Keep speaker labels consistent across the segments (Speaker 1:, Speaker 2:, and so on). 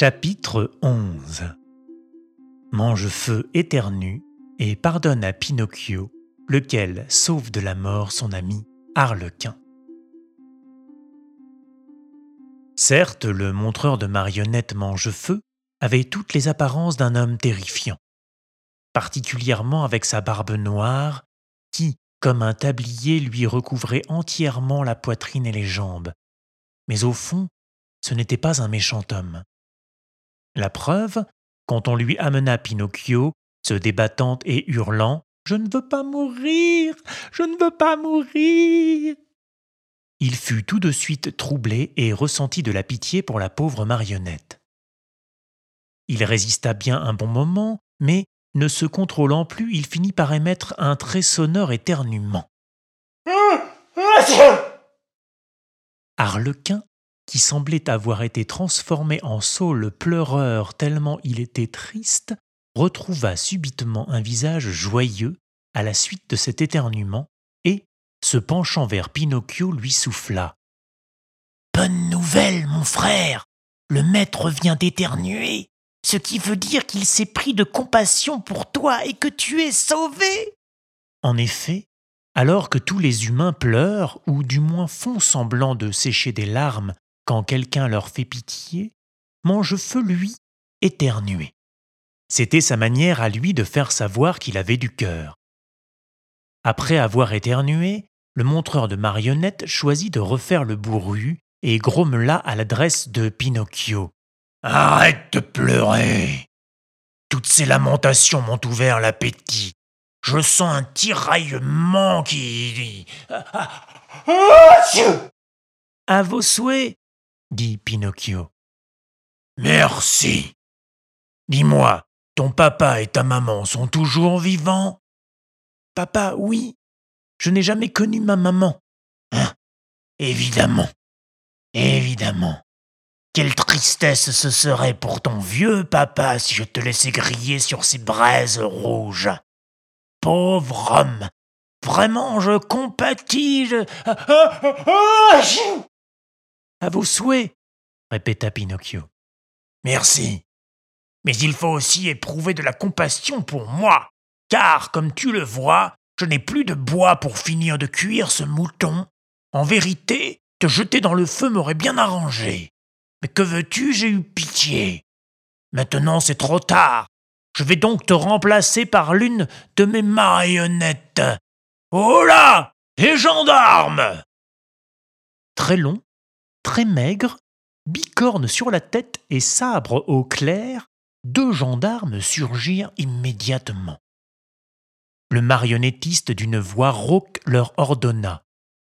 Speaker 1: Chapitre 11 Mangefeu éternue et pardonne à Pinocchio, lequel sauve de la mort son ami Harlequin. Certes, le montreur de marionnettes Mangefeu avait toutes les apparences d'un homme terrifiant, particulièrement avec sa barbe noire qui, comme un tablier, lui recouvrait entièrement la poitrine et les jambes. Mais au fond, ce n'était pas un méchant homme. La preuve, quand on lui amena Pinocchio, se débattant et hurlant Je ne veux pas mourir Je ne veux pas mourir Il fut tout de suite troublé et ressentit de la pitié pour la pauvre marionnette. Il résista bien un bon moment, mais, ne se contrôlant plus, il finit par émettre un très sonore éternuement. Harlequin qui semblait avoir été transformé en saule pleureur tellement il était triste, retrouva subitement un visage joyeux à la suite de cet éternuement et, se penchant vers Pinocchio, lui souffla. Bonne nouvelle, mon frère. Le maître vient d'éternuer, ce qui veut dire qu'il s'est pris de compassion pour toi et que tu es sauvé. En effet, alors que tous les humains pleurent, ou du moins font semblant de sécher des larmes quand quelqu'un leur fait pitié, Mangefeu, lui, éternuait. C'était sa manière à lui de faire savoir qu'il avait du cœur. Après avoir éternué, le montreur de marionnettes choisit de refaire le bourru et grommela à l'adresse de Pinocchio. Arrête de pleurer. Toutes ces lamentations m'ont ouvert l'appétit. Je sens un tiraillement qui. À vos souhaits, dit Pinocchio. Merci. Dis-moi, ton papa et ta maman sont toujours vivants Papa, oui. Je n'ai jamais connu ma maman. Hein Évidemment. Évidemment. Quelle tristesse ce serait pour ton vieux papa si je te laissais griller sur ces braises rouges. Pauvre homme. Vraiment, je compatis, je... À vos souhaits, répéta Pinocchio. Merci. Mais il faut aussi éprouver de la compassion pour moi, car, comme tu le vois, je n'ai plus de bois pour finir de cuire ce mouton. En vérité, te jeter dans le feu m'aurait bien arrangé. Mais que veux-tu, j'ai eu pitié. Maintenant c'est trop tard. Je vais donc te remplacer par l'une de mes marionnettes. Oh là Les gendarmes Très long, très maigre, bicorne sur la tête et sabre au clair, deux gendarmes surgirent immédiatement. Le marionnettiste d'une voix rauque leur ordonna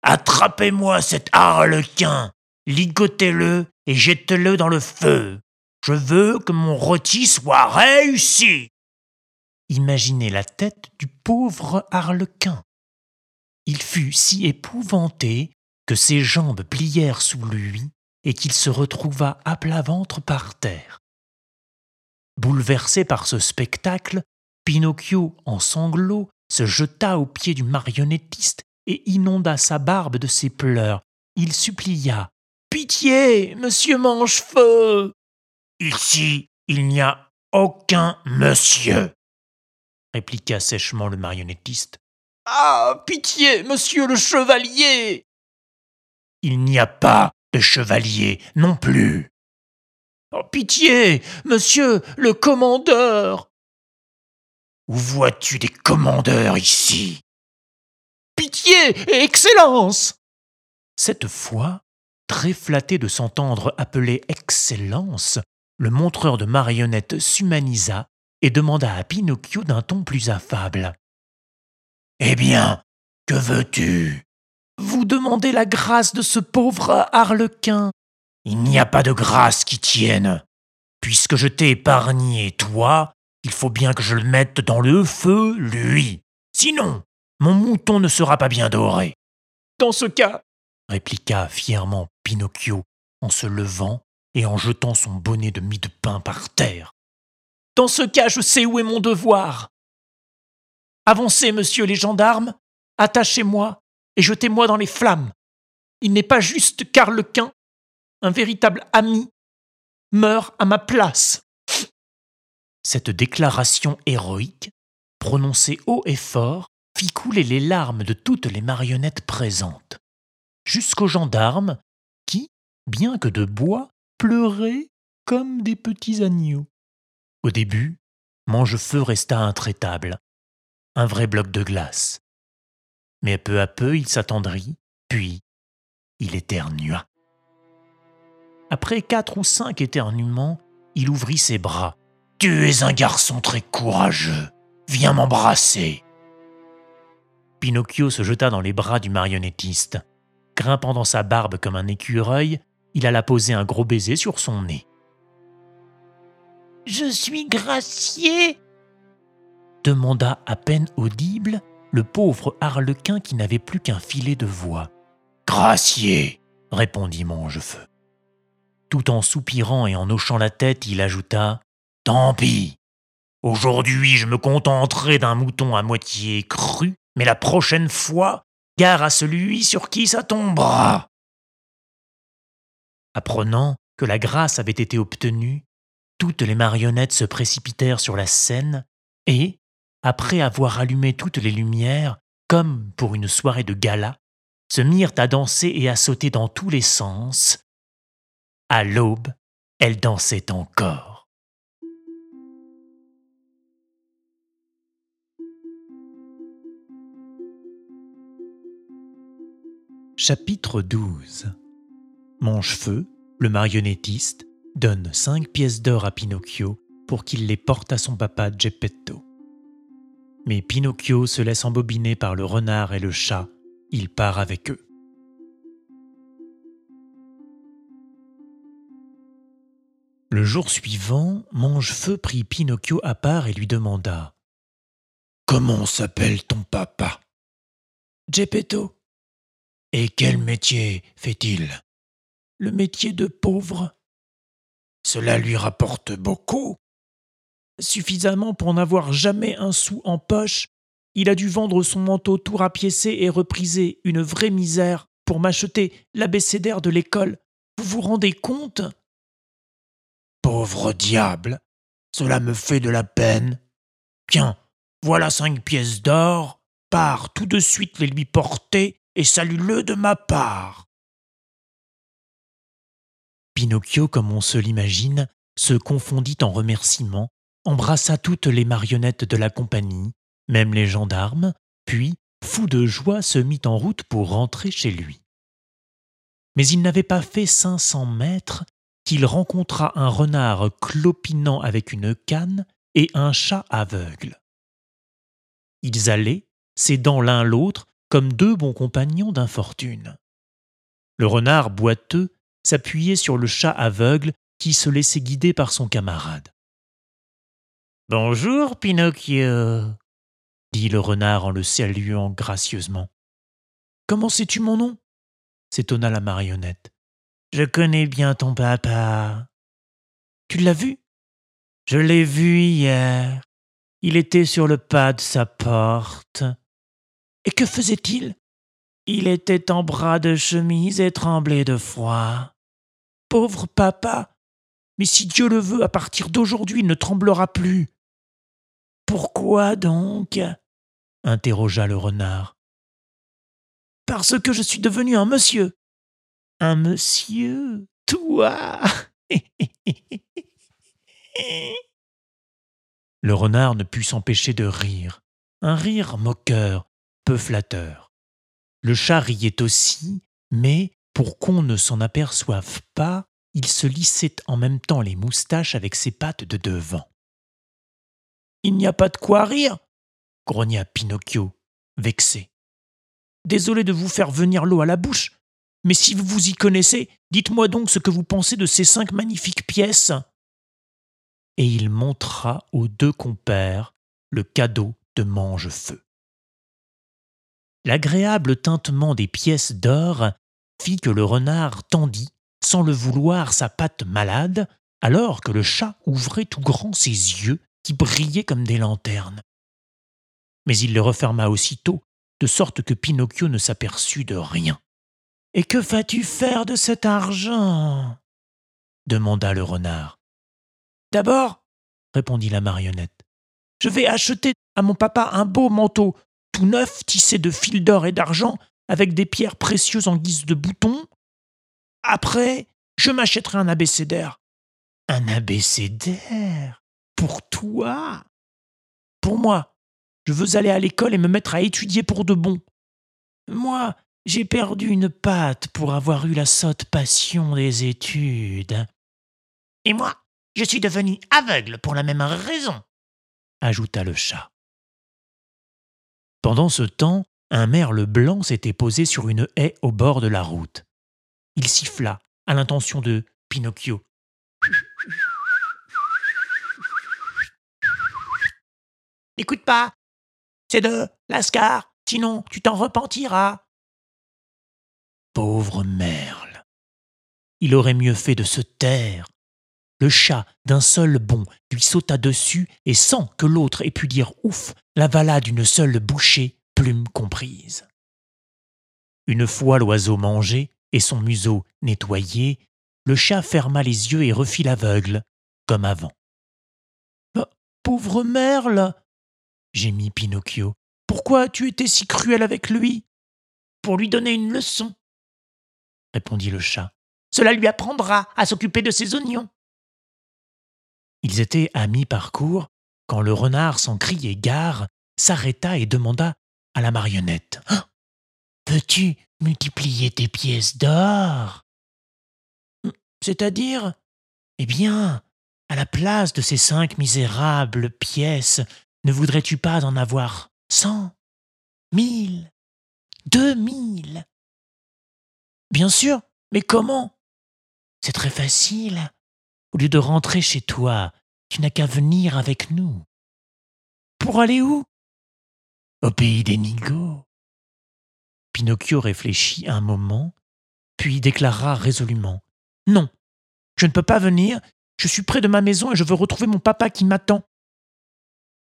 Speaker 1: Attrapez-moi cet harlequin, ligotez-le et jetez-le dans le feu. Je veux que mon rôti soit réussi. Imaginez la tête du pauvre harlequin. Il fut si épouvanté que ses jambes plièrent sous lui et qu'il se retrouva à plat ventre par terre. Bouleversé par ce spectacle, Pinocchio, en sanglots, se jeta aux pieds du marionnettiste et inonda sa barbe de ses pleurs. Il supplia Pitié, monsieur Mangefeu Ici, il n'y a aucun monsieur, répliqua sèchement le marionnettiste. Ah, pitié, monsieur le chevalier il n'y a pas de chevalier non plus. Oh, pitié, monsieur le commandeur. Où vois-tu des commandeurs ici? Pitié, Excellence Cette fois, très flatté de s'entendre appeler Excellence, le montreur de marionnettes s'humanisa et demanda à Pinocchio d'un ton plus affable. Eh bien, que veux-tu? Vous demandez la grâce de ce pauvre harlequin. Il n'y a pas de grâce qui tienne. Puisque je t'ai épargné, toi, il faut bien que je le mette dans le feu, lui. Sinon, mon mouton ne sera pas bien doré. Dans ce cas, répliqua fièrement Pinocchio en se levant et en jetant son bonnet de mie de pain par terre. Dans ce cas, je sais où est mon devoir. Avancez, monsieur les gendarmes, attachez-moi et jetez-moi dans les flammes. Il n'est pas juste qu'Arlequin, un véritable ami, meure à ma place. Cette déclaration héroïque, prononcée haut et fort, fit couler les larmes de toutes les marionnettes présentes, jusqu'aux gendarmes qui, bien que de bois, pleuraient comme des petits agneaux. Au début, Mangefeu resta intraitable, un vrai bloc de glace. Mais peu à peu il s'attendrit, puis il éternua. Après quatre ou cinq éternuements, il ouvrit ses bras. Tu es un garçon très courageux. Viens m'embrasser. Pinocchio se jeta dans les bras du marionnettiste. Grimpant dans sa barbe comme un écureuil, il alla poser un gros baiser sur son nez. Je suis gracié demanda à peine audible le pauvre harlequin qui n'avait plus qu'un filet de voix. Gracié répondit Mangefeu. Tout en soupirant et en hochant la tête, il ajouta Tant pis. Aujourd'hui, je me contenterai d'un mouton à moitié cru, mais la prochaine fois, gare à celui sur qui ça tombera. Apprenant que la grâce avait été obtenue, toutes les marionnettes se précipitèrent sur la scène et, après avoir allumé toutes les lumières, comme pour une soirée de gala, se mirent à danser et à sauter dans tous les sens. À l'aube, elles dansaient encore. Chapitre 12 Mangefeu, le marionnettiste, donne cinq pièces d'or à Pinocchio pour qu'il les porte à son papa Geppetto. Mais Pinocchio se laisse embobiner par le renard et le chat, il part avec eux. Le jour suivant, Mangefeu prit Pinocchio à part et lui demanda Comment s'appelle ton papa? Geppetto. Et quel métier fait-il? Le métier de pauvre. Cela lui rapporte beaucoup. Suffisamment pour n'avoir jamais un sou en poche, il a dû vendre son manteau tout rapiécé et repriser une vraie misère pour m'acheter l'abécédaire de l'école. Vous vous rendez compte? Pauvre diable, cela me fait de la peine. Tiens, voilà cinq pièces d'or, pars tout de suite les lui porter et salue-le de ma part. Pinocchio, comme on se l'imagine, se confondit en remerciements, embrassa toutes les marionnettes de la compagnie, même les gendarmes, puis, fou de joie, se mit en route pour rentrer chez lui. Mais il n'avait pas fait cinq cents mètres qu'il rencontra un renard clopinant avec une canne et un chat aveugle. Ils allaient, s'aidant l'un l'autre, comme deux bons compagnons d'infortune. Le renard boiteux s'appuyait sur le chat aveugle qui se laissait guider par son camarade. Bonjour, Pinocchio, dit le renard en le saluant gracieusement. Comment sais-tu mon nom? s'étonna la marionnette. Je connais bien ton papa. Tu l'as vu? Je l'ai vu hier. Il était sur le pas de sa porte. Et que faisait-il? Il était en bras de chemise et tremblait de froid. Pauvre papa Mais si Dieu le veut, à partir d'aujourd'hui, il ne tremblera plus. Pourquoi donc? interrogea le renard. Parce que je suis devenu un monsieur. Un monsieur Toi Le renard ne put s'empêcher de rire, un rire moqueur, peu flatteur. Le chat riait aussi, mais pour qu'on ne s'en aperçoive pas, il se lissait en même temps les moustaches avec ses pattes de devant. Il n'y a pas de quoi rire, grogna Pinocchio, vexé. Désolé de vous faire venir l'eau à la bouche, mais si vous vous y connaissez, dites-moi donc ce que vous pensez de ces cinq magnifiques pièces. Et il montra aux deux compères le cadeau de Mangefeu. L'agréable tintement des pièces d'or fit que le renard tendit, sans le vouloir, sa patte malade, alors que le chat ouvrait tout grand ses yeux qui brillaient comme des lanternes. Mais il le referma aussitôt, de sorte que Pinocchio ne s'aperçut de rien. Et que vas-tu faire de cet argent? demanda le renard. D'abord, répondit la marionnette, je vais acheter à mon papa un beau manteau tout neuf tissé de fils d'or et d'argent avec des pierres précieuses en guise de boutons. Après, je m'achèterai un abécédaire. Un abécédaire? Pour toi? Pour moi. Je veux aller à l'école et me mettre à étudier pour de bon. Moi, j'ai perdu une patte pour avoir eu la sotte passion des études. Et moi, je suis devenu aveugle pour la même raison, ajouta le chat. Pendant ce temps, un merle blanc s'était posé sur une haie au bord de la route. Il siffla à l'intention de Pinocchio. N'écoute pas, c'est de Lascar, sinon tu t'en repentiras. Pauvre merle. Il aurait mieux fait de se taire. Le chat, d'un seul bond, lui sauta dessus et sans que l'autre ait pu dire ouf, l'avala d'une seule bouchée, plume comprise. Une fois l'oiseau mangé et son museau nettoyé, le chat ferma les yeux et refit l'aveugle, comme avant. Ah, pauvre merle gémit Pinocchio. Pourquoi as-tu été si cruel avec lui Pour lui donner une leçon, répondit le chat. Cela lui apprendra à s'occuper de ses oignons. Ils étaient à mi-parcours quand le renard, sans crier gare, s'arrêta et demanda à la marionnette hein Veux-tu multiplier tes pièces d'or C'est-à-dire Eh bien, à la place de ces cinq misérables pièces, ne voudrais-tu pas en avoir cent, mille, deux mille? Bien sûr, mais comment? C'est très facile. Au lieu de rentrer chez toi, tu n'as qu'à venir avec nous. Pour aller où? Au pays des Nigauds. Pinocchio réfléchit un moment, puis déclara résolument Non, je ne peux pas venir, je suis près de ma maison et je veux retrouver mon papa qui m'attend.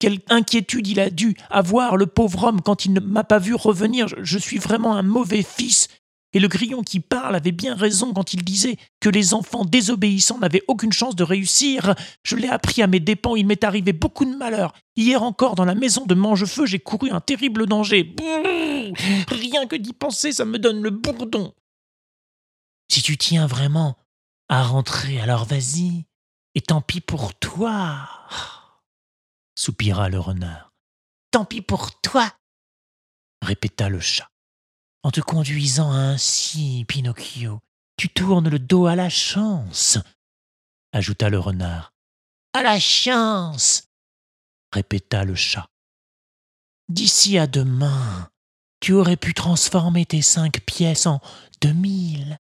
Speaker 1: Quelle inquiétude il a dû avoir, le pauvre homme, quand il ne m'a pas vu revenir. Je suis vraiment un mauvais fils et le grillon qui parle avait bien raison quand il disait que les enfants désobéissants n'avaient aucune chance de réussir. Je l'ai appris à mes dépens, il m'est arrivé beaucoup de malheur. Hier encore, dans la maison de Mangefeu, j'ai couru un terrible danger. rien que d'y penser, ça me donne le bourdon. Si tu tiens vraiment à rentrer, alors vas-y, et tant pis pour toi, soupira le renard. Tant pis pour toi, répéta le chat. En te conduisant ainsi, Pinocchio, tu tournes le dos à la chance, ajouta le renard. À la chance, répéta le chat. D'ici à demain, tu aurais pu transformer tes cinq pièces en deux mille,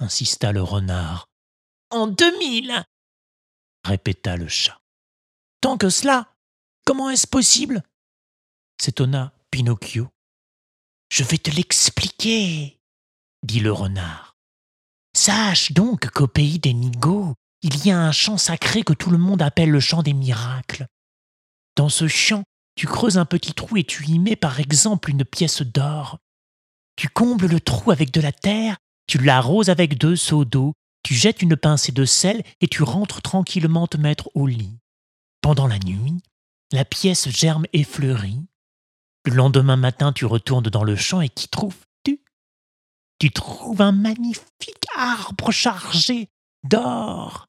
Speaker 1: insista le renard. En deux mille, répéta le chat. Tant que cela, comment est-ce possible? s'étonna Pinocchio. Je vais te l'expliquer, dit le renard. Sache donc qu'au pays des Nigauds, il y a un champ sacré que tout le monde appelle le champ des miracles. Dans ce champ, tu creuses un petit trou et tu y mets par exemple une pièce d'or. Tu combles le trou avec de la terre, tu l'arroses avec deux seaux d'eau, tu jettes une pincée de sel et tu rentres tranquillement te mettre au lit. Pendant la nuit, la pièce germe et fleurit, le lendemain matin, tu retournes dans le champ et qui trouves-tu Tu? Trouves un magnifique arbre chargé d'or.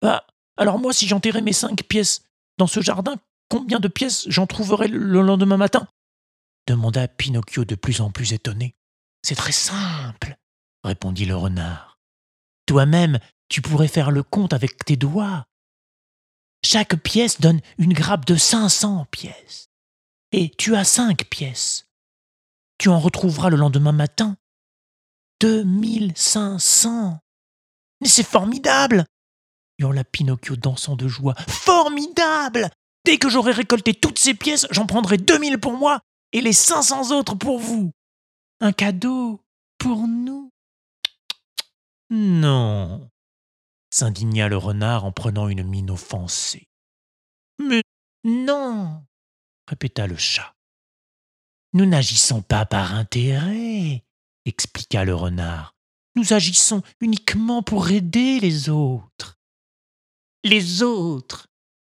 Speaker 1: Bah, alors moi, si j'enterrais mes cinq pièces dans ce jardin, combien de pièces j'en trouverais le lendemain matin? demanda Pinocchio de plus en plus étonné. C'est très simple, répondit le renard. Toi-même, tu pourrais faire le compte avec tes doigts. Chaque pièce donne une grappe de 500 pièces. Et tu as cinq pièces. Tu en retrouveras le lendemain matin 2500. Mais c'est formidable hurla Pinocchio dansant de joie. Formidable Dès que j'aurai récolté toutes ces pièces, j'en prendrai 2000 pour moi et les 500 autres pour vous. Un cadeau pour nous. Non, s'indigna le renard en prenant une mine offensée. Mais non, répéta le chat. Nous n'agissons pas par intérêt, expliqua le renard. nous agissons uniquement pour aider les autres. Les autres,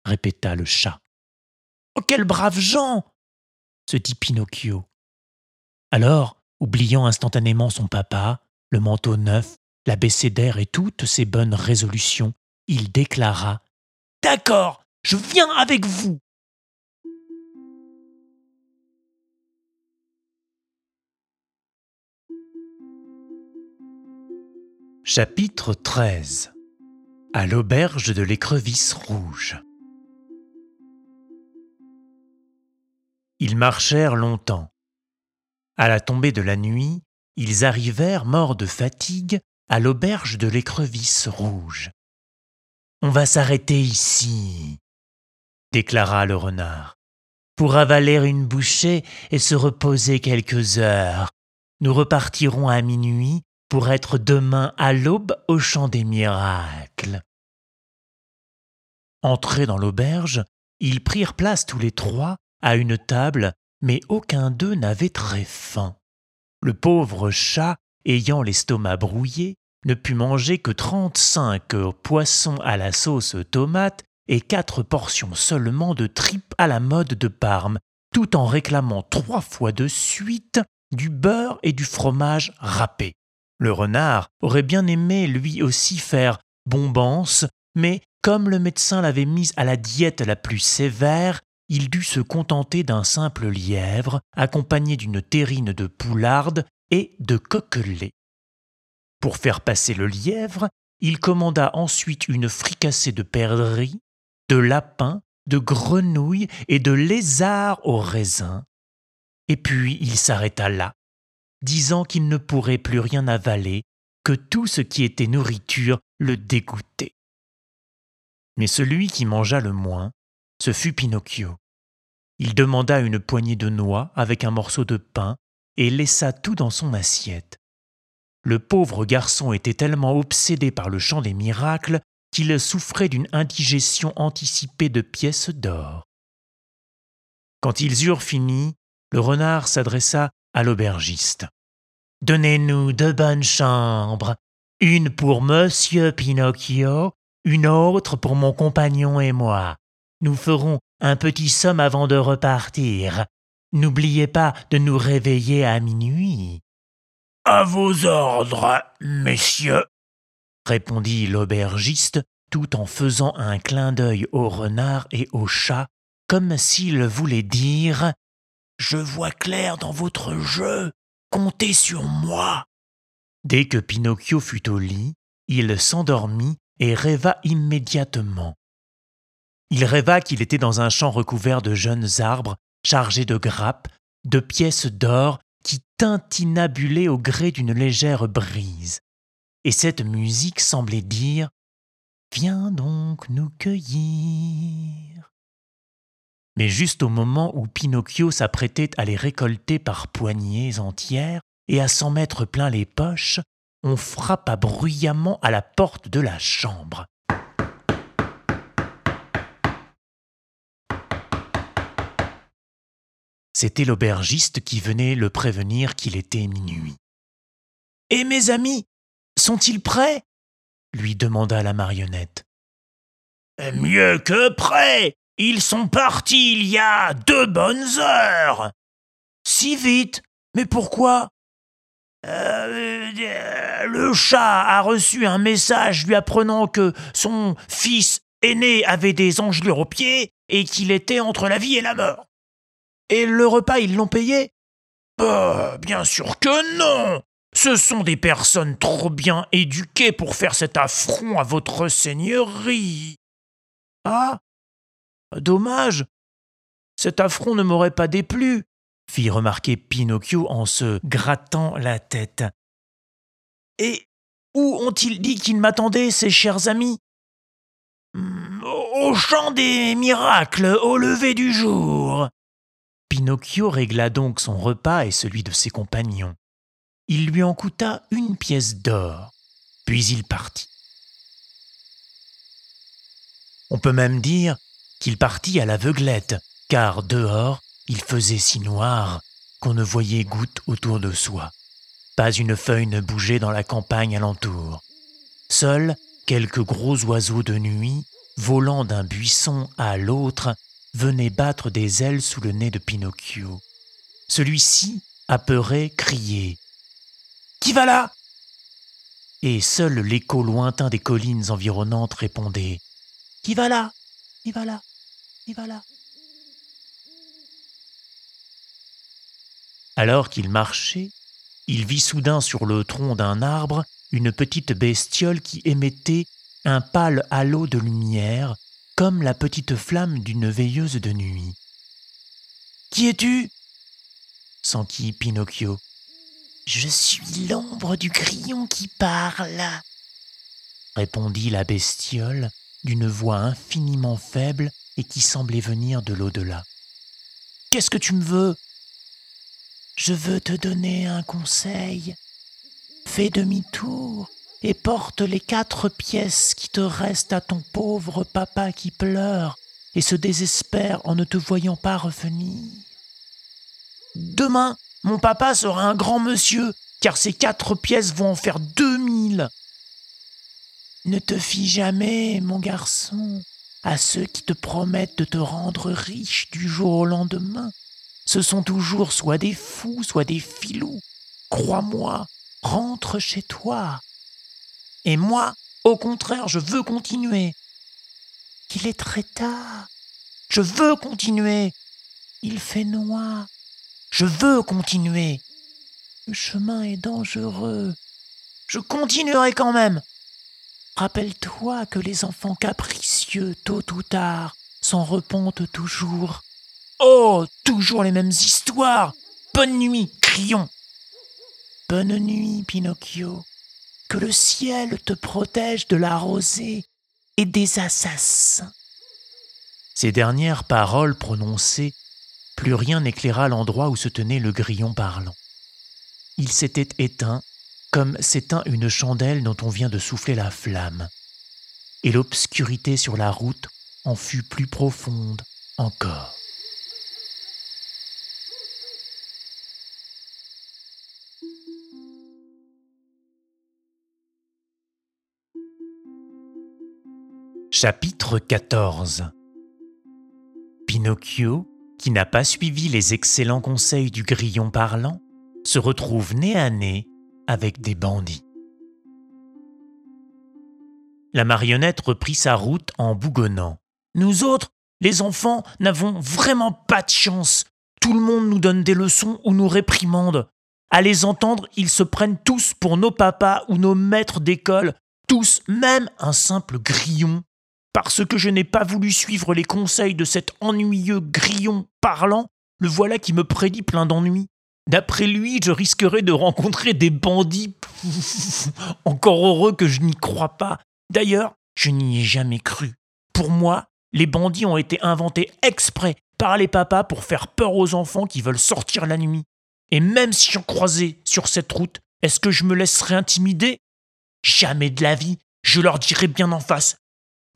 Speaker 1: répéta le chat. Oh, quels braves gens se dit Pinocchio. Alors, oubliant instantanément son papa, le manteau neuf, la d'air et toutes ses bonnes résolutions, il déclara D'accord, je viens avec vous. Chapitre 13 À l'auberge de l'écrevisse rouge Ils marchèrent longtemps. À la tombée de la nuit, ils arrivèrent, morts de fatigue, à l'auberge de l'écrevisse rouge. On va s'arrêter ici, déclara le renard, pour avaler une bouchée et se reposer quelques heures. Nous repartirons à minuit pour être demain à l'aube au champ des miracles. Entrés dans l'auberge, ils prirent place tous les trois à une table, mais aucun d'eux n'avait très faim. Le pauvre chat, ayant l'estomac brouillé, ne put manger que trente-cinq poissons à la sauce tomate et quatre portions seulement de tripes à la mode de Parme, tout en réclamant trois fois de suite du beurre et du fromage râpé. Le renard aurait bien aimé lui aussi faire bombance, mais comme le médecin l'avait mise à la diète la plus sévère, il dut se contenter d'un simple lièvre, accompagné d'une terrine de poularde et de coquelets. Pour faire passer le lièvre, il commanda ensuite une fricassée de perdrix, de lapins, de grenouilles et de lézards au raisin. Et puis il s'arrêta là, disant qu'il ne pourrait plus rien avaler, que tout ce qui était nourriture le dégoûtait. Mais celui qui mangea le moins, ce fut Pinocchio. Il demanda une poignée de noix avec un morceau de pain et laissa tout dans son assiette. Le pauvre garçon était tellement obsédé par le chant des miracles qu'il souffrait d'une indigestion anticipée de pièces d'or. Quand ils eurent fini, le renard s'adressa à l'aubergiste. Donnez-nous deux bonnes chambres, une pour Monsieur Pinocchio, une autre pour mon compagnon et moi. Nous ferons un petit somme avant de repartir. N'oubliez pas de nous réveiller à minuit. À vos ordres, messieurs, répondit l'aubergiste tout en faisant un clin d'œil au renard et au chat, comme s'il voulait dire Je vois clair dans votre jeu, Comptez sur moi. Dès que Pinocchio fut au lit, il s'endormit et rêva immédiatement. Il rêva qu'il était dans un champ recouvert de jeunes arbres chargés de grappes, de pièces d'or qui tintinabulaient au gré d'une légère brise. Et cette musique semblait dire Viens donc nous cueillir. Mais juste au moment où Pinocchio s'apprêtait à les récolter par poignées entières et à s'en mettre plein les poches, on frappa bruyamment à la porte de la chambre. C'était l'aubergiste qui venait le prévenir qu'il était minuit. Et mes amis, sont-ils prêts? lui demanda la marionnette. Mieux que prêts, ils sont partis il y a deux bonnes heures. Si vite Mais pourquoi? Euh, Le chat a reçu un message lui apprenant que son fils aîné avait des engelures aux pieds et qu'il était entre la vie et la mort. Et le repas, ils l'ont payé? Bah, bien sûr que non Ce sont des personnes trop bien éduquées pour faire cet affront à votre seigneurie. Ah Dommage. Cet affront ne m'aurait pas déplu, fit remarquer Pinocchio en se grattant la tête. Et où ont-ils dit qu'ils m'attendaient, ces chers amis? Hmm, Au champ des miracles, au lever du jour. Pinocchio régla donc son repas et celui de ses compagnons. Il lui en coûta une pièce d'or, puis il partit. On peut même dire qu'il partit à l'aveuglette, car dehors il faisait si noir qu'on ne voyait goutte autour de soi. Pas une feuille ne bougeait dans la campagne alentour. Seuls quelques gros oiseaux de nuit, volant d'un buisson à l'autre, venaient battre des ailes sous le nez de Pinocchio. Celui-ci, apeuré, criait Qui va là? Et seul l'écho lointain des collines environnantes répondait Qui va là? Qui va là? Qui va là? Alors qu'il marchait, il vit soudain sur le tronc d'un arbre une petite bestiole qui émettait un pâle halo de lumière, comme la petite flamme d'une veilleuse de nuit. Qui es-tu? s'enquit Pinocchio. Je suis l'ombre du grillon qui parle, répondit la bestiole d'une voix infiniment faible et qui semblait venir de l'au-delà. Qu'est-ce que tu me veux? Je veux te donner un conseil. Fais demi-tour et porte les quatre pièces qui te restent à ton pauvre papa qui pleure et se désespère en ne te voyant pas revenir. Demain, mon papa sera un grand monsieur, car ces quatre pièces vont en faire deux mille. Ne te fie jamais, mon garçon, à ceux qui te promettent de te rendre riche du jour au lendemain. Ce sont toujours soit des fous, soit des filous. Crois-moi, rentre chez toi. Et moi, au contraire, je veux continuer. Il est très tard. Je veux continuer. Il fait noir. Je veux continuer. Le chemin est dangereux. Je continuerai quand même. Rappelle-toi que les enfants capricieux, tôt ou tard, s'en repentent toujours. Oh, toujours les mêmes histoires. Bonne nuit, crions. Bonne nuit, Pinocchio. Que le ciel te protège de la rosée et des assassins. Ces dernières paroles prononcées plus rien n'éclaira l'endroit où se tenait le grillon parlant. Il s'était éteint, comme s'éteint une chandelle dont on vient de souffler la flamme, et l'obscurité sur la route en fut plus profonde encore. Chapitre 14 Pinocchio qui n'a pas suivi les excellents conseils du grillon parlant, se retrouve nez à nez avec des bandits. La marionnette reprit sa route en bougonnant. Nous autres, les enfants, n'avons vraiment pas de chance. Tout le monde nous donne des leçons ou nous réprimande. À les entendre, ils se prennent tous pour nos papas ou nos maîtres d'école, tous, même un simple grillon parce que je n'ai pas voulu suivre les conseils de cet ennuyeux grillon parlant, le voilà qui me prédit plein d'ennuis. D'après lui, je risquerais de rencontrer des bandits. Encore heureux que je n'y crois pas. D'ailleurs, je n'y ai jamais cru. Pour moi, les bandits ont été inventés exprès par les papas pour faire peur aux enfants qui veulent sortir la nuit. Et même si j'en croisais sur cette route, est-ce que je me laisserais intimider? Jamais de la vie. Je leur dirai bien en face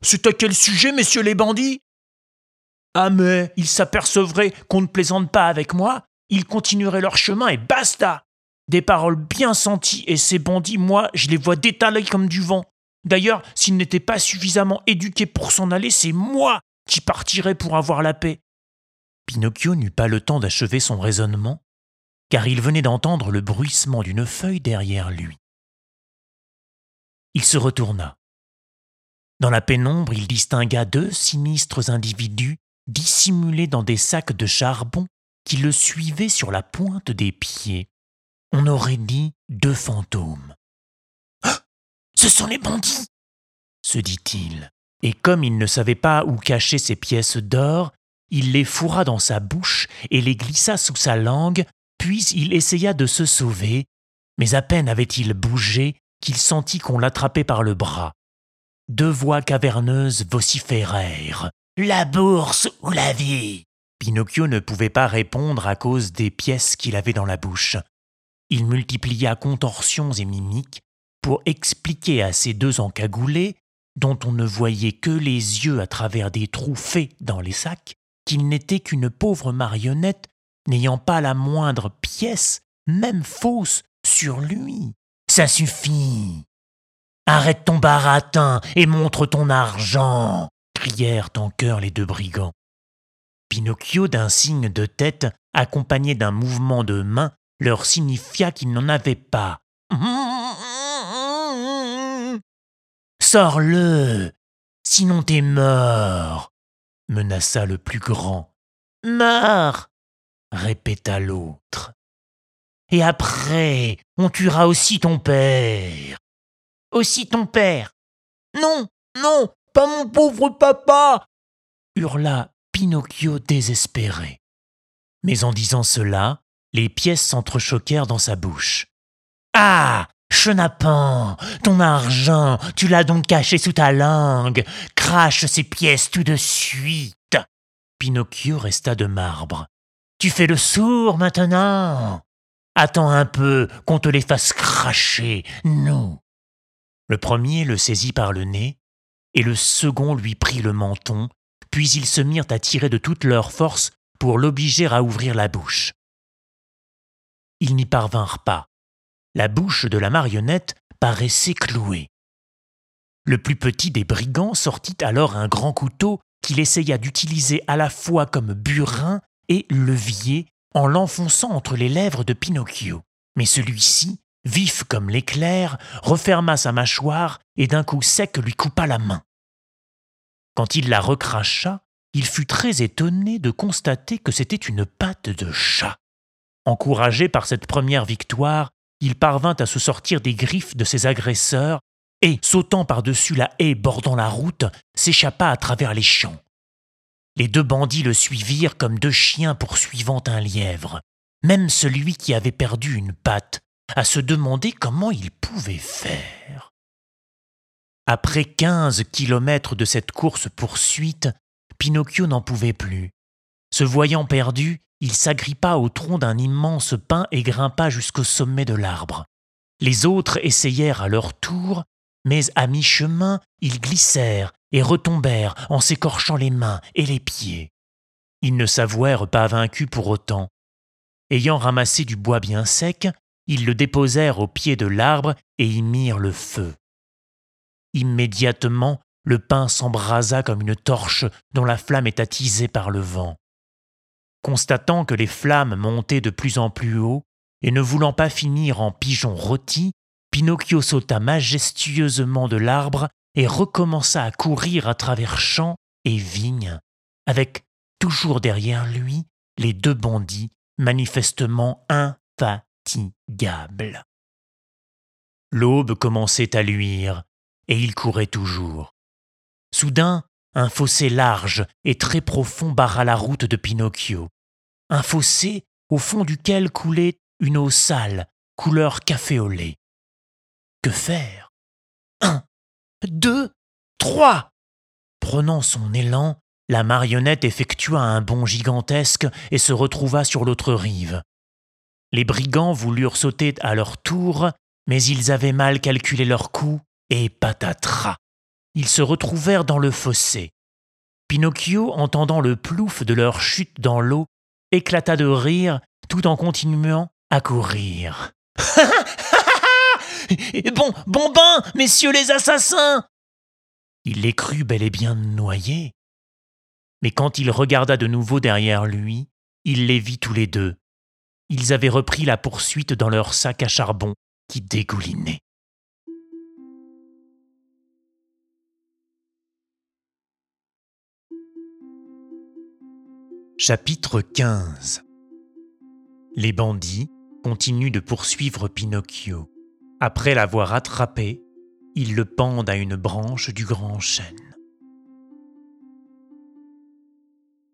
Speaker 1: c'est à quel sujet, messieurs les bandits? Ah mais ils s'apercevraient qu'on ne plaisante pas avec moi, ils continueraient leur chemin et basta Des paroles bien senties et ces bandits, moi, je les vois détaler comme du vent. D'ailleurs, s'ils n'étaient pas suffisamment éduqués pour s'en aller, c'est moi qui partirais pour avoir la paix. Pinocchio n'eut pas le temps d'achever son raisonnement, car il venait d'entendre le bruissement d'une feuille derrière lui. Il se retourna. Dans la pénombre, il distingua deux sinistres individus dissimulés dans des sacs de charbon qui le suivaient sur la pointe des pieds. On aurait dit deux fantômes. Ah Ce sont les bandits se dit-il. Et comme il ne savait pas où cacher ses pièces d'or, il les fourra dans sa bouche et les glissa sous sa langue, puis il essaya de se sauver, mais à peine avait-il bougé qu'il sentit qu'on l'attrapait par le bras deux voix caverneuses vociférèrent. La bourse ou la vie? Pinocchio ne pouvait pas répondre à cause des pièces qu'il avait dans la bouche. Il multiplia contorsions et mimiques pour expliquer à ces deux encagoulés, dont on ne voyait que les yeux à travers des trous faits dans les sacs, qu'il n'était qu'une pauvre marionnette n'ayant pas la moindre pièce, même fausse, sur lui. Ça suffit. Arrête ton baratin et montre ton argent, crièrent en chœur les deux brigands. Pinocchio, d'un signe de tête, accompagné d'un mouvement de main, leur signifia qu'il n'en avait pas. Sors-le, sinon t'es mort, menaça le plus grand. Mort, répéta l'autre. Et après, on tuera aussi ton père. Aussi ton père. Non, non, pas mon pauvre papa, hurla Pinocchio désespéré. Mais en disant cela, les pièces s'entrechoquèrent dans sa bouche. Ah Chenapan, ton argent, tu l'as donc caché sous ta langue. Crache ces pièces tout de suite. Pinocchio resta de marbre. Tu fais le sourd maintenant. Attends un peu qu'on te les fasse cracher, nous. Le premier le saisit par le nez, et le second lui prit le menton, puis ils se mirent à tirer de toute leur force pour l'obliger à ouvrir la bouche. Ils n'y parvinrent pas. La bouche de la marionnette paraissait clouée. Le plus petit des brigands sortit alors un grand couteau qu'il essaya d'utiliser à la fois comme burin et levier en l'enfonçant entre les lèvres de Pinocchio. Mais celui-ci, vif comme l'éclair, referma sa mâchoire et d'un coup sec lui coupa la main. Quand il la recracha, il fut très étonné de constater que c'était une patte de chat. Encouragé par cette première victoire, il parvint à se sortir des griffes de ses agresseurs et, sautant par-dessus la haie bordant la route, s'échappa à travers les champs. Les deux bandits le suivirent comme deux chiens poursuivant un lièvre. Même celui qui avait perdu une patte, à se demander comment il pouvait faire. Après quinze kilomètres de cette course-poursuite, Pinocchio n'en pouvait plus. Se voyant perdu, il s'agrippa au tronc d'un immense pin et grimpa jusqu'au sommet de l'arbre. Les autres essayèrent à leur tour, mais à mi-chemin, ils glissèrent et retombèrent en s'écorchant les mains et les pieds. Ils ne s'avouèrent pas vaincus pour autant. Ayant ramassé du bois bien sec, ils le déposèrent au pied de l'arbre et y mirent le feu. Immédiatement, le pain s'embrasa comme une torche dont la flamme est attisée par le vent. Constatant que les flammes montaient de plus en plus haut, et ne voulant pas finir en pigeon rôti, Pinocchio sauta majestueusement de l'arbre et recommença à courir à travers champs et vignes, avec toujours derrière lui les deux bandits manifestement L'aube commençait à luire, et il courait toujours. Soudain, un fossé large et très profond barra la route de Pinocchio. Un fossé au fond duquel coulait une eau sale, couleur café au lait. Que faire? Un, deux, trois Prenant son élan, la marionnette effectua un bond gigantesque et se retrouva sur l'autre rive. Les brigands voulurent sauter à leur tour, mais ils avaient mal calculé leur coup et patatras ils se retrouvèrent dans le fossé. Pinocchio, entendant le plouf de leur chute dans l'eau, éclata de rire tout en continuant à courir. bon, bon bain, messieurs les assassins Il les crut bel et bien noyés. Mais quand il regarda de nouveau derrière lui, il les vit tous les deux. Ils avaient repris la poursuite dans leur sac à charbon qui dégoulinait. Chapitre 15 Les bandits continuent de poursuivre Pinocchio. Après l'avoir attrapé, ils le pendent à une branche du grand chêne.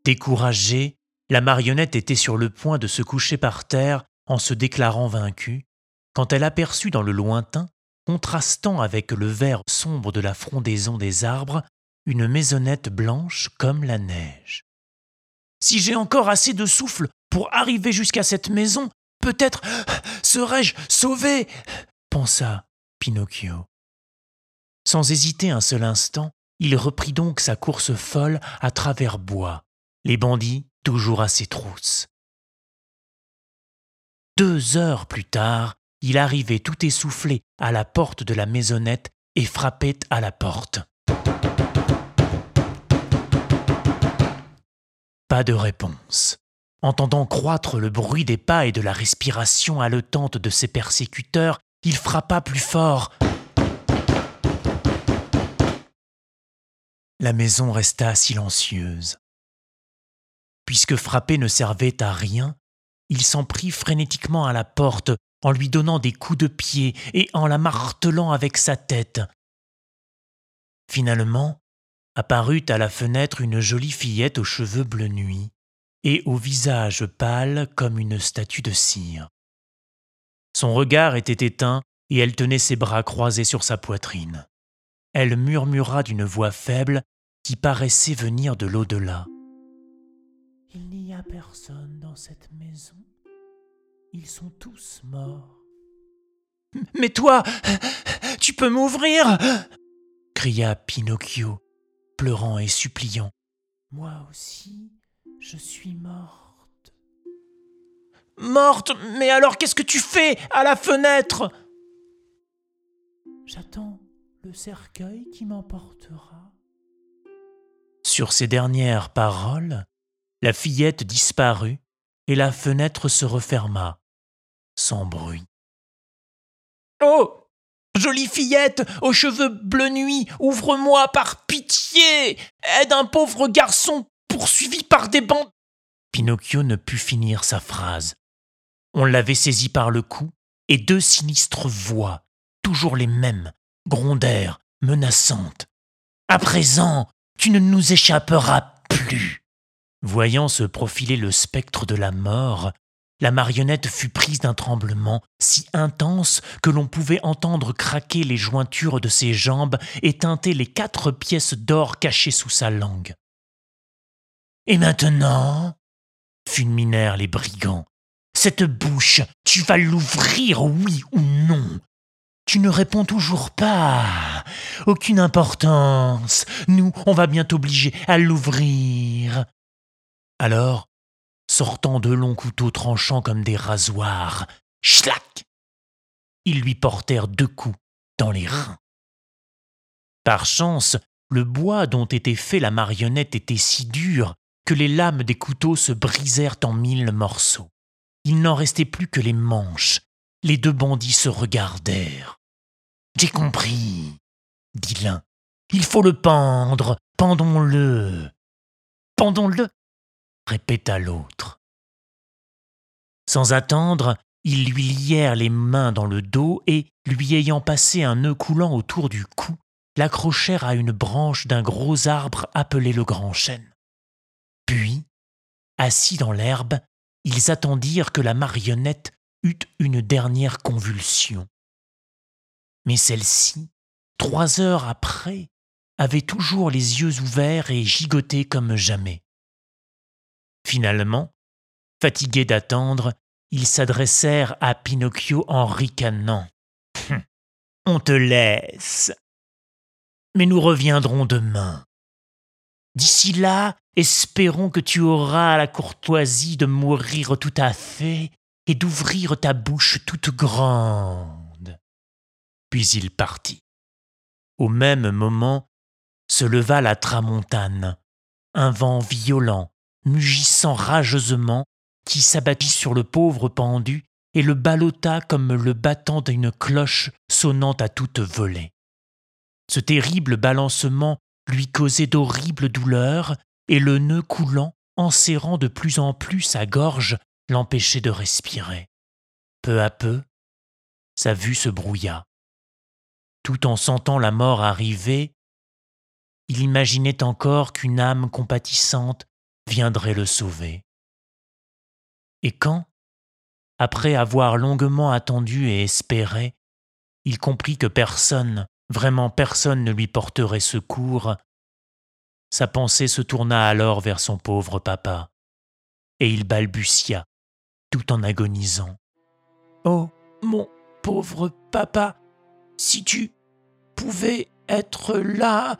Speaker 1: Découragée, la marionnette était sur le point de se coucher par terre en se déclarant vaincue, quand elle aperçut dans le lointain, contrastant avec le vert sombre de la frondaison des arbres, une maisonnette blanche comme la neige. Si j'ai encore assez de souffle pour arriver jusqu'à cette maison, peut-être serai-je sauvé pensa Pinocchio. Sans hésiter un seul instant, il reprit donc sa course folle à travers bois, les bandits toujours à ses trousses. Deux heures plus tard, il arrivait tout essoufflé à la porte de la maisonnette et frappait à la porte. Pas de réponse. Entendant croître le bruit des pas et de la respiration haletante de ses persécuteurs, il frappa plus fort. La maison resta silencieuse. Puisque frapper ne servait à rien, il s'en prit frénétiquement à la porte en lui donnant des coups de pied et en la martelant avec sa tête. Finalement, apparut à la fenêtre une jolie fillette aux cheveux bleu nuit et au visage pâle comme une statue de cire. Son regard était éteint et elle tenait ses bras croisés sur sa poitrine. Elle murmura d'une voix faible qui paraissait venir de l'au-delà. Il n'y a personne dans cette maison. Ils sont tous morts. Mais toi, tu peux m'ouvrir cria Pinocchio, pleurant et suppliant. Moi aussi, je suis morte. Morte Mais alors qu'est-ce que tu fais à la fenêtre? J'attends le cercueil qui m'emportera. Sur ces dernières paroles, la fillette disparut et la fenêtre se referma, sans bruit. Oh Jolie fillette aux cheveux bleu nuit, ouvre-moi par pitié Aide un pauvre garçon poursuivi par des bandes. Pinocchio ne put finir sa phrase. On l'avait saisi par le cou, et deux sinistres voix, toujours les mêmes, grondèrent, menaçantes. À présent, tu ne nous échapperas plus. Voyant se profiler le spectre de la mort, la marionnette fut prise d'un tremblement si intense que l'on pouvait entendre craquer les jointures de ses jambes et teinter les quatre pièces d'or cachées sous sa langue. Et maintenant fulminèrent les brigands. Cette bouche, tu vas l'ouvrir, oui ou non Tu ne réponds toujours pas. Aucune importance. Nous, on va bien t'obliger à l'ouvrir. Alors, sortant de longs couteaux tranchants comme des rasoirs, schlac Ils lui portèrent deux coups dans les reins. Par chance, le bois dont était fait la marionnette était si dur que les lames des couteaux se brisèrent en mille morceaux. Il n'en restait plus que les manches. Les deux bandits se regardèrent. J'ai compris, dit l'un. Il faut le pendre, pendons-le. Pendons-le, répéta l'autre. Sans attendre, ils lui lièrent les mains dans le dos et, lui ayant passé un nœud coulant autour du cou, l'accrochèrent à une branche d'un gros arbre appelé le grand chêne. Puis, assis dans l'herbe, ils attendirent que la marionnette eût une dernière convulsion. Mais celle-ci, trois heures après, avait toujours les yeux ouverts et gigotait comme jamais. Finalement, fatigués d'attendre, ils s'adressèrent à Pinocchio en ricanant. Hum, on te laisse. Mais nous reviendrons demain. D'ici là, espérons que tu auras la courtoisie de mourir tout à fait et d'ouvrir ta bouche toute grande. Puis il partit. Au même moment se leva la tramontane, un vent violent, mugissant rageusement, qui s'abattit sur le pauvre pendu et le ballotta comme le battant d'une cloche sonnant à toute volée. Ce terrible balancement lui causait d'horribles douleurs, et le nœud coulant, enserrant de plus en plus sa gorge, l'empêchait de respirer. Peu à peu, sa vue se brouilla. Tout en sentant la mort arriver, il imaginait encore qu'une âme compatissante viendrait le sauver. Et quand, après avoir longuement attendu et espéré, il comprit que personne, vraiment personne ne lui porterait secours, sa pensée se tourna alors vers son pauvre papa, et il balbutia, tout en agonisant. Oh, mon pauvre papa, si tu pouvais être là.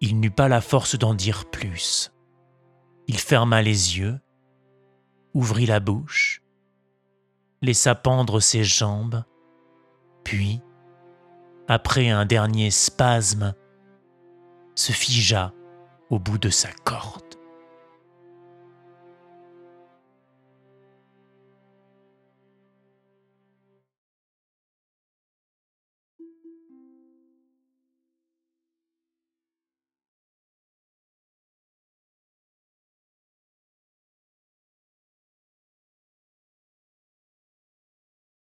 Speaker 1: Il n'eut pas la force d'en dire plus. Il ferma les yeux, ouvrit la bouche, laissa pendre ses jambes, puis, après un dernier spasme, se figea au bout de sa corde.